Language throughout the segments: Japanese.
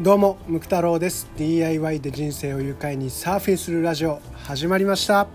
どうもムク太郎です。DIY で人生を愉快にサーフィンするラジオ始まりました。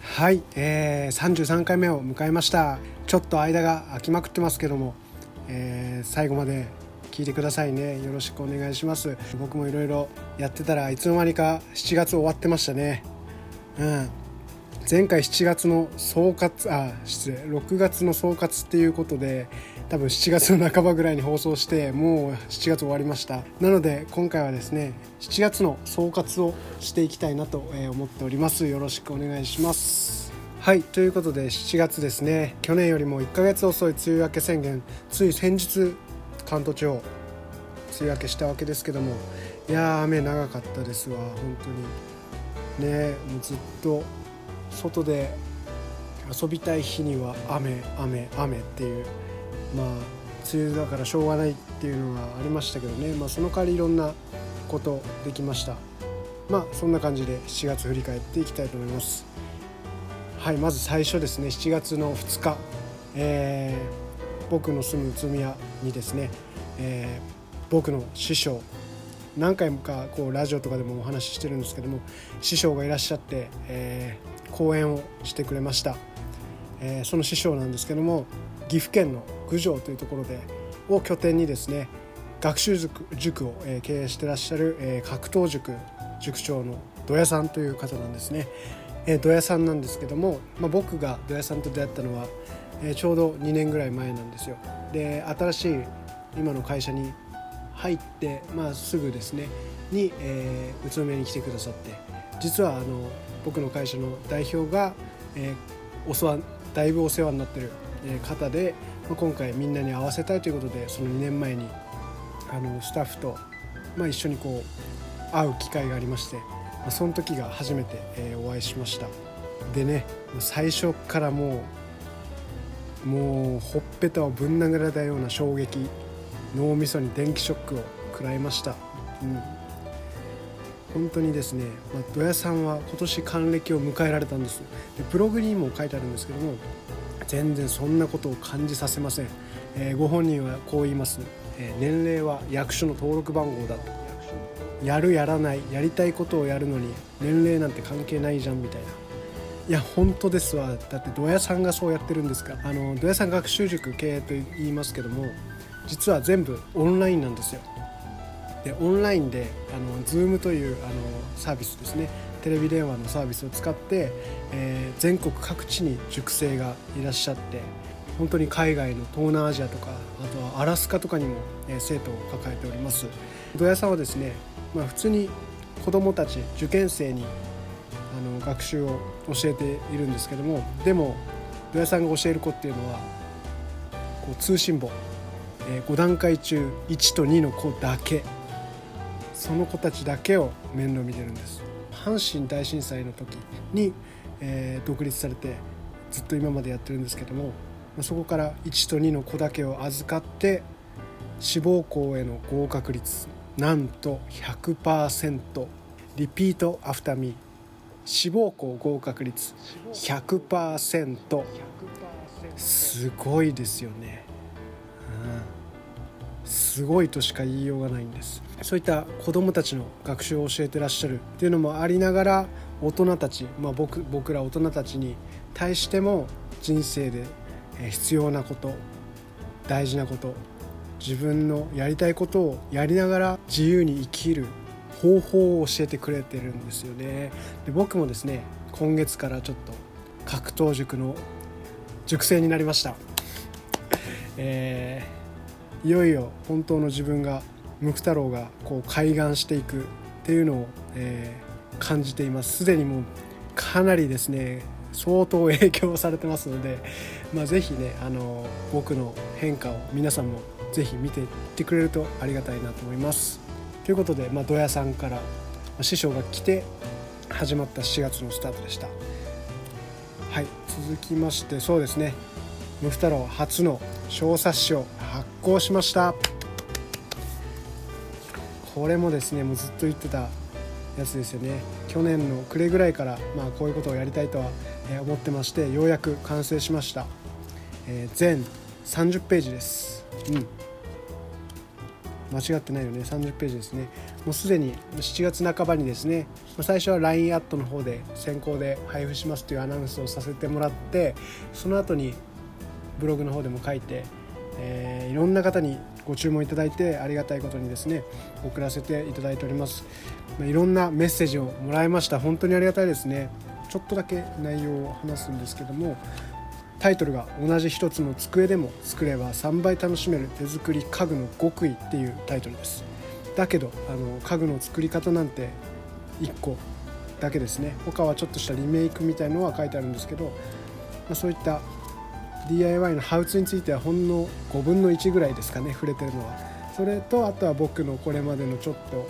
はい、えー、33回目を迎えました。ちょっと間が空きまくってますけども、えー、最後まで聞いてくださいね。よろしくお願いします。僕もいろいろやってたらいつの間にか7月終わってましたね。うん。前回7月の総括あ失礼。6月の総括っていうことで多分7月の半ばぐらいに放送してもう7月終わりました。なので今回はですね7月の総括をしていきたいなと思っております。よろしくお願いします。はいということで7月ですね。去年よりも1ヶ月遅い梅雨明け宣言つい先日関東地方梅雨明けしたわけですけどもいやー雨長かったですわ。本当に。ねもうずっと外で遊びたい日には雨雨雨っていうまあ梅雨だからしょうがないっていうのがありましたけどね、まあ、その代わりいろんなことできました。まあそんな感じで7月振り返っていきたいと思います。はいまず最初ですね。7月の2日、えー、僕の住む宇都宮にですね、えー、僕の師匠。何回もかこうラジオとかでもお話ししてるんですけども師匠がいらっしゃって、えー、講演をしてくれました、えー、その師匠なんですけども岐阜県の郡上というところでを拠点にですね学習塾塾を、経営してらっしゃる、格闘塾塾長の土屋さんという方なんですね、土屋さんなんですけども、まあ、僕が土屋さんと出会ったのは、ちょうど2年ぐらい前なんですよ。で新しい今の会社に入って、まあ、すぐですねに、えー、宇都宮に来てくださって実はあの僕の会社の代表が、えー、お世話だいぶお世話になってる方で、今回みんなに会わせたいということでその2年前にあのスタッフと、まあ、一緒にこう会う機会がありまして、まあ、その時が初めて、えー、お会いしました。でね最初からもうもうほっぺたをぶん殴られたような衝撃脳みそに電気ショックを食らいました、うん、本当にですね、まあ、土屋さんは今年還暦を迎えられたんです。でブログにも書いてあるんですけども全然そんなことを感じさせません、えー、ご本人はこう言います、えー、年齢は役所の登録番号だと。やるやらないやりたいことをやるのに年齢なんて関係ないじゃんみたいな。いや本当ですわ。だって土屋さんがそうやってるんですかあの土屋さん学習塾経営と言いますけども実は全部オンラインなんですよ。でオンラインであの Zoom というあのサービスですねテレビ電話のサービスを使って、えー、全国各地に塾生がいらっしゃって本当に海外の東南アジアとかあとはアラスカとかにも、え、生徒を抱えております。土屋さんはですね、まあ、普通に子どもたち受験生にあの学習を教えているんですけどもでも土屋さんが教える子っていうのはこう通信簿え5段階中1と2の子だけ。その子たちだけを面倒見てるんです。阪神大震災の時に、えー、独立されてずっと今までやってるんですけどもそこから1と2の子だけを預かって志望校への合格率なんと100%リピート。アフターミー志望校合格率100%すごいですよね、うんすごいとしか言いようがないんです。そういった子どもたちの学習を教えてらっしゃるっていうのもありながら大人たち、まあ僕、僕ら大人たちに対しても人生で必要なこと大事なこと自分のやりたいことをやりながら自由に生きる方法を教えてくれてるんですよね。で僕もですね今月からちょっと格闘塾の塾生になりました、えーいよいよ本当の自分がムク太郎がこう開眼していくっていうのを、えー、感じていますすでにもうかなりですね相当影響されてますので、まあ、ぜひねあの僕の変化を皆さんもぜひ見ていってくれるとありがたいなと思います。ということで、まあ、土屋さんから、師匠が来て始まった4月のスタートでした。はい続きましてそうですねムフ太郎初の小冊子を発行しました。これもですねもうずっと言ってたやつですよね。去年の暮れぐらいから、まあ、こういうことをやりたいとは思ってましてようやく完成しました、えー、全30ページです、うん、間違ってないよね。30ページですね。もうすでに7月半ばにですね最初は LINE アットの方で先行で配布しますというアナウンスをさせてもらってその後にブログの方でも書いて、えー、いろんな方にご注文いただいてありがたいことにですね送らせていただいております。いろんなメッセージをもらいました。本当にありがたいですね。ちょっとだけ内容を話すんですけどもタイトルが「同じ一つの机でも作れば3倍楽しめる手作り家具の極意」っていうタイトルです。だけどあの家具の作り方なんて1個だけですね。他はちょっとしたリメイクみたいのは書いてあるんですけど、まあ、そういった DIY のハウツについてはほんの5分の1ぐらいですかね触れてるのは。それとあとは僕のこれまでのちょっと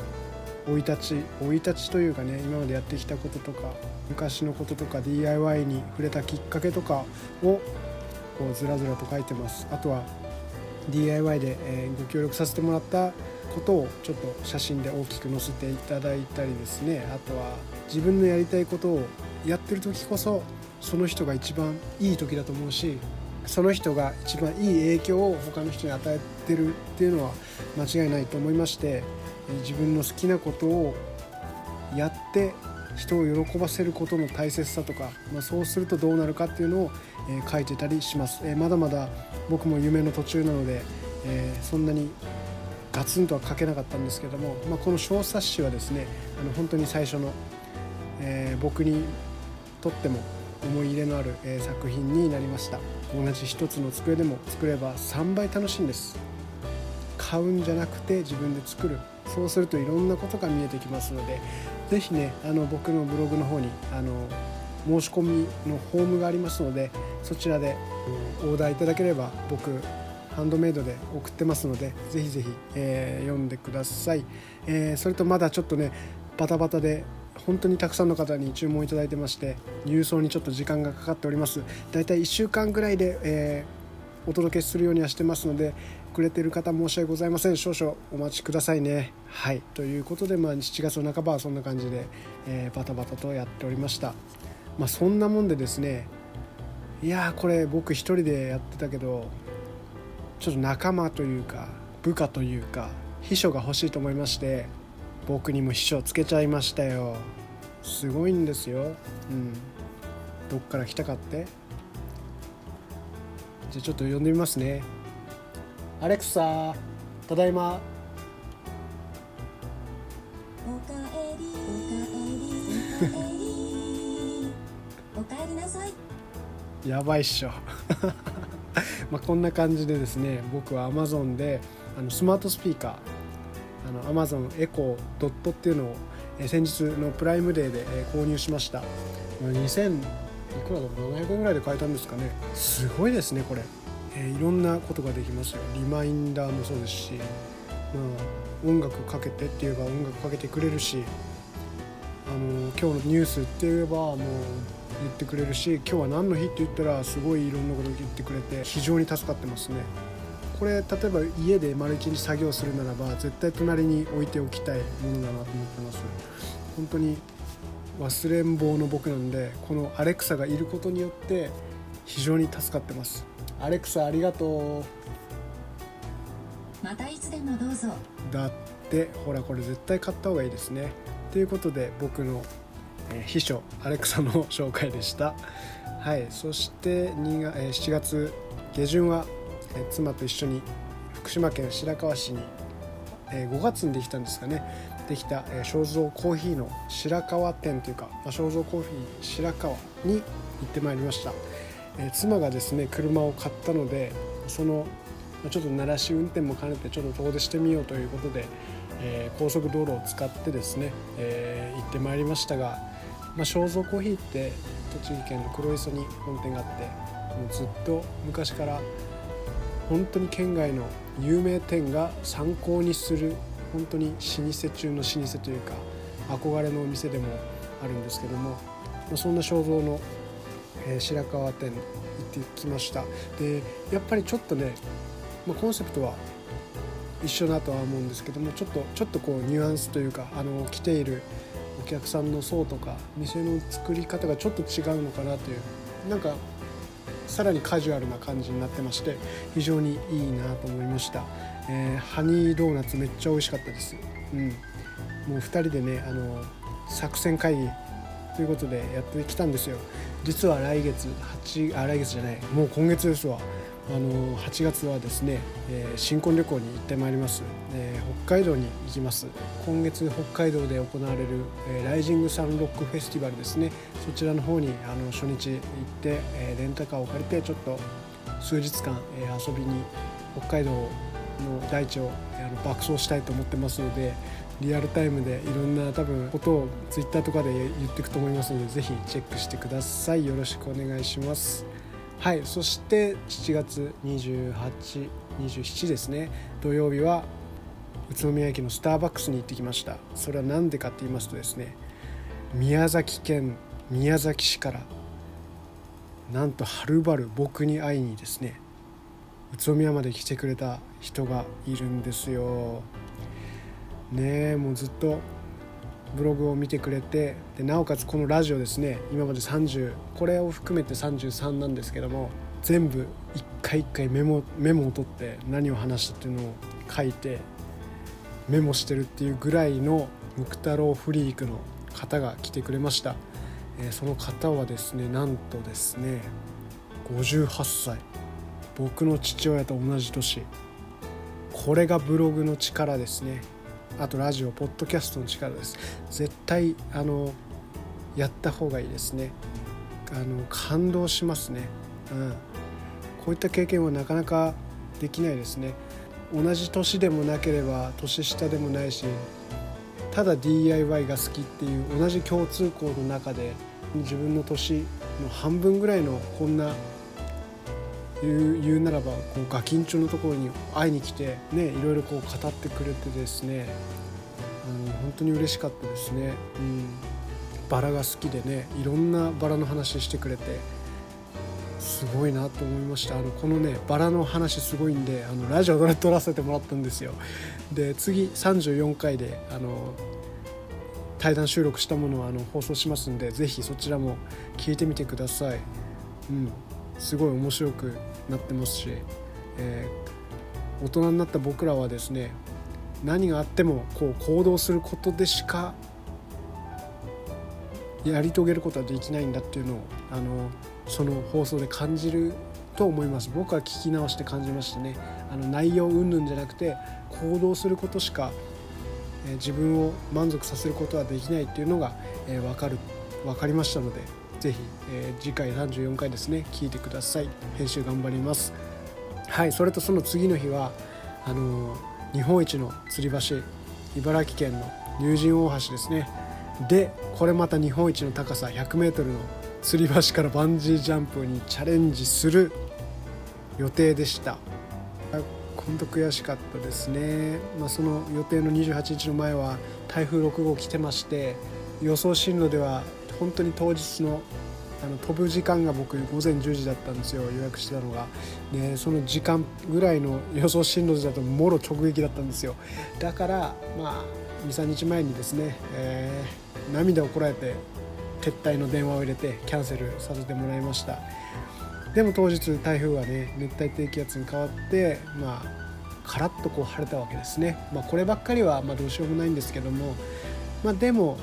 生い立ち生い立ちというかね今までやってきたこととか昔のこととか DIY に触れたきっかけとかをこうずらずらと書いてます。あとは DIY で、えご協力させてもらったことをちょっと写真で大きく載せていただいたりですね。あとは自分のやりたいことをやってる時こそその人が一番いい時だと思うしその人が一番いい影響を他の人に与えてるっていうのは間違いないと思いまして自分の好きなことをやって人を喜ばせることの大切さとか、まあ、そうするとどうなるかっていうのを、えー、書いてたりします、えー、まだまだ僕も夢の途中なので、えー、そんなにガツンとは書けなかったんですけども、まあ、この小冊子はですねあの本当に最初の、え僕にとっても思い入れのある、え作品になりました。同じ一つの机でも作れば3倍楽しいんです。買うんじゃなくて自分で作る。そうするといろんなことが見えてきますので是非ねあの僕のブログの方にあの申し込みのフォームがありますのでそちらでオーダーいただければ僕ハンドメイドで送ってますのでぜひぜひ、えー、読んでください、えー、それとまだちょっとねバタバタで本当にたくさんの方に注文いただいてまして郵送にちょっと時間がかかっております。だいたい1週間ぐらいで、えー、お届けするようにはしてますのでくれてる方申し訳ございません。少々お待ちくださいね。はい。ということで、まあ、7月の半ばはそんな感じで、えー、バタバタとやっておりました。まあそんなもんでですねいやこれ僕一人でやってたけどちょっと仲間というか部下というか秘書が欲しいと思いまして僕にも秘書つけちゃいましたよ。すごいんですよ。うん。どっから来たかって？じゃあちょっと呼んでみますね。アレクサただいま。おかえり。おかえり。おかえりなさい。やばいっしょ。まあこんな感じでですね僕は Amazon であのスマートスピーカーあの Amazon エコードットっていうのを先日のプライムデーで購入しました。2000いくらだろう700円ぐらいで買えたんですかね。すごいですねこれ。え、いろんなことができますよ。リマインダーもそうですし、まあ、音楽かけてって言えば音楽かけてくれるしあの今日のニュースって言えばもう言ってくれるし今日は何の日って言ったらすごいいろんなこと言ってくれて非常に助かってますね。これ例えば家で丸一日作業するならば絶対隣に置いておきたいものだなと思ってます。本当に忘れん坊の僕なんでこのアレクサがいることによって非常に助かってます。アレクサありがとう。またいつでもどうぞ。だってほらこれ絶対買った方がいいですね。ということで僕の、えー、秘書アレクサの紹介でした。はい。そして2が、えー、7月下旬は、え、妻と一緒に福島県白河市に、え、5月にできたんですかね。できた、えー、肖像コーヒーの白河店というか、まあ、肖像コーヒー白河に行ってまいりました。え妻がですね車を買ったのでそのちょっと鳴らし運転も兼ねてちょっと遠出してみようということで、えー、高速道路を使ってですね、えー、行ってまいりましたが、まあ、肖像コーヒーって栃木県の黒磯に本店があってもうずっと昔から本当に県外の有名店が参考にする本当に老舗中の老舗というか憧れのお店でもあるんですけども、そんな肖像のえ、白川店行ってきました。でやっぱりちょっとね、まあ、コンセプトは一緒だとは思うんですけどもちょっとちょっとこうニュアンスというかあの来ているお客さんの層とか店の作り方がちょっと違うのかなというなんかさらにカジュアルな感じになってまして非常にいいなと思いました、えーハニードーナツめっちゃ美味しかったです、うん、もう2人でねあの作戦会議ということでやってきたんですよ。実は来月8あ来月じゃない。もう今月ですわ。あの8月はですね、えー新婚旅行に行ってまいります、えー北海道に行きます。今月北海道で行われる、えーライジングサンロックフェスティバルですね。そちらの方にあの初日行って、えレンタカーを借りてちょっと数日間、え遊びに北海道の大地をあの爆走したいと思ってますのでリアルタイムでいろんな多分ことをツイッターとかで言っていくと思いますのでぜひチェックしてください。よろしくお願いします。はい。そして7月2827ですね。土曜日は宇都宮駅のスターバックスに行ってきました。それは何でかって言いますとですね宮崎県宮崎市からなんとはるばる僕に会いにですね宇都宮まで来てくれた人がいるんですよ。ねもうずっとブログを見てくれてでなおかつこのラジオですね今まで30これを含めて33なんですけども全部一回一回メモメモを取って何を話したっていうのを書いてメモしてるっていうぐらいのムク太郎フリークの方が来てくれました、えーその方はですねなんとですね58歳。僕の父親と同じ年。これがブログの力ですね。あとラジオポッドキャストの力です。絶対あのやった方がいいですね。あの感動しますね、うん、こういった経験はなかなかできないですね。同じ年でもなければ年下でもないしただ DIY が好きっていう同じ共通項の中で自分の年の半分ぐらいのこんな言う言うならばこうガキンチョのところに会いに来てねいろいろこう語ってくれてですね。あの本当に嬉しかったですね、うん、バラが好きでねいろんなバラの話してくれてすごいなと思いました。あのこのねバラの話すごいんであのラジオで撮らせてもらったんですよ。で次34回であの対談収録したものをあの放送しますんでぜひそちらも聞いてみてください、うん、すごい面白くなってますし、えー大人になった僕らはですね何があってもこう行動することでしかやり遂げることはできないんだっていうのをあのその放送で感じると思います。僕は聞き直して感じましたねあの内容云々じゃなくて行動することしか、えー自分を満足させることはできないっていうのが、えー分かる分かりましたのでぜひ、えー次回34回ですね聞いてください。編集頑張ります。はいそれとその次の日はあの日本一の吊り橋茨城県の竜神大橋ですね。でこれまた日本一の高さ 100m の吊り橋からバンジージャンプにチャレンジする予定でした。本当悔しかったですね、まあ、その予定の28日の前は台風6号来てまして予想進路では本当に当日のあの飛ぶ時間が僕午前10時だったんですよ。予約してたのが。でその時間ぐらいの予想進路だともろ直撃だったんですよ。だからまあ23日前にですね、えー涙をこらえて撤退の電話を入れてキャンセルさせてもらいました。でも当日台風はね熱帯低気圧に変わってまあカラッとこう晴れたわけですね、まあ、こればっかりはまあどうしようもないんですけども、まあ、でも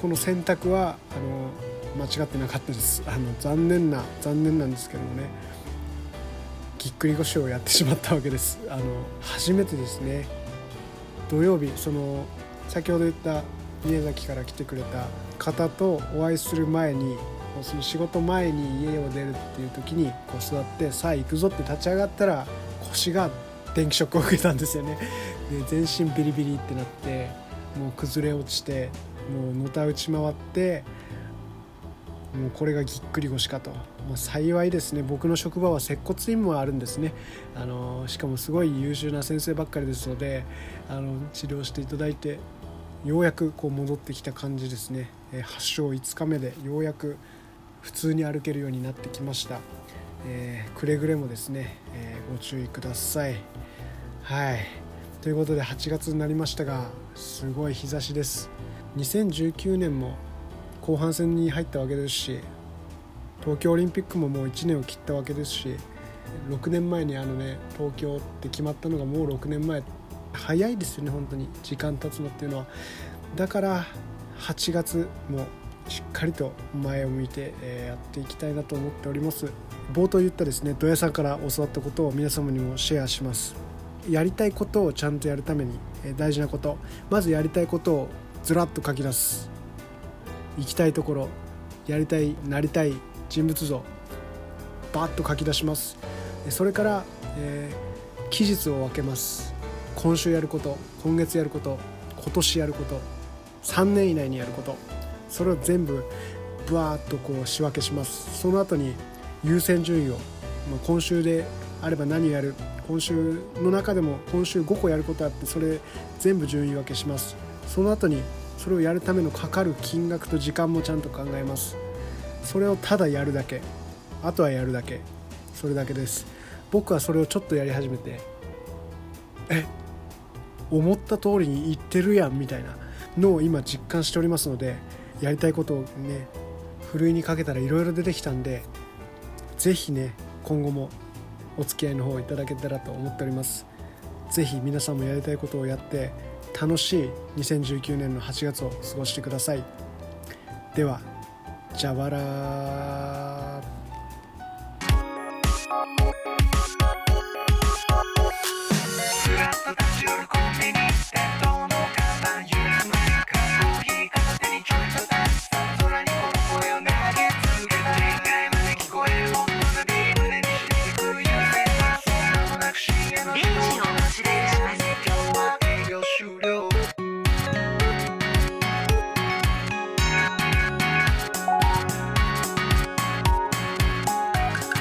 この選択はあの間違ってなかったです。あの残念な残念なんですけどもね。ぎっくり腰をやってしまったわけです。あの初めてですね。土曜日その先ほど言った宮崎から来てくれた方とお会いする前にこうその仕事前に家を出るっていう時にこう座ってさあ行くぞって立ち上がったら腰が電気ショックを受けたんですよね。で全身ビリビリってなってもう崩れ落ちてもうのたうち回ってもうこれがぎっくり腰かと、まあ、幸いですね僕の職場は接骨院もあるんですね。あのしかもすごい優秀な先生ばっかりですのであの治療していただいてようやくこう戻ってきた感じですね、えー発症5日目でようやく普通に歩けるようになってきました、えーくれぐれもですね、えーご注意ください。はい。ということで8月になりましたがすごい日差しです。2019年も後半戦に入ったわけですし東京オリンピックももう1年を切ったわけですし6年前にあのね東京って決まったのがもう6年前。早いですよね本当に。時間経つのっていうのは。だから8月もしっかりと前を向いて、やっていきたいなと思っております。冒頭言ったですね土屋さんから教わったことを皆様にもシェアします。やりたいことをちゃんとやるために、大事なこと。まずやりたいことをずらっと書き出す。行きたいところやりたいなりたい人物像バッと書き出します。それから、えー、期日を分けます。今週やること今月やること今年やること3年以内にやること。それを全部ブワーッとこう仕分けします。その後に優先順位を、今週であれば何をやる今週の中でも今週5個やることあってそれ全部順位分けします。その後にそれをやるためのかかる金額と時間もちゃんと考えます。それをただやるだけ。あとはやるだけ。それだけです。僕はそれをちょっとやり始めてえ思った通りに言ってるやんみたいな。のを今実感しておりますのでやりたいことをねふるいにかけたらいろいろ出てきたんで是非ね今後もお付き合いの方をいただけたらと思っております。是非皆さんもやりたいことをやって楽しい2019年の8月を過ごしてください。ではじゃばらフラッと立ち寄るコンビニでどんな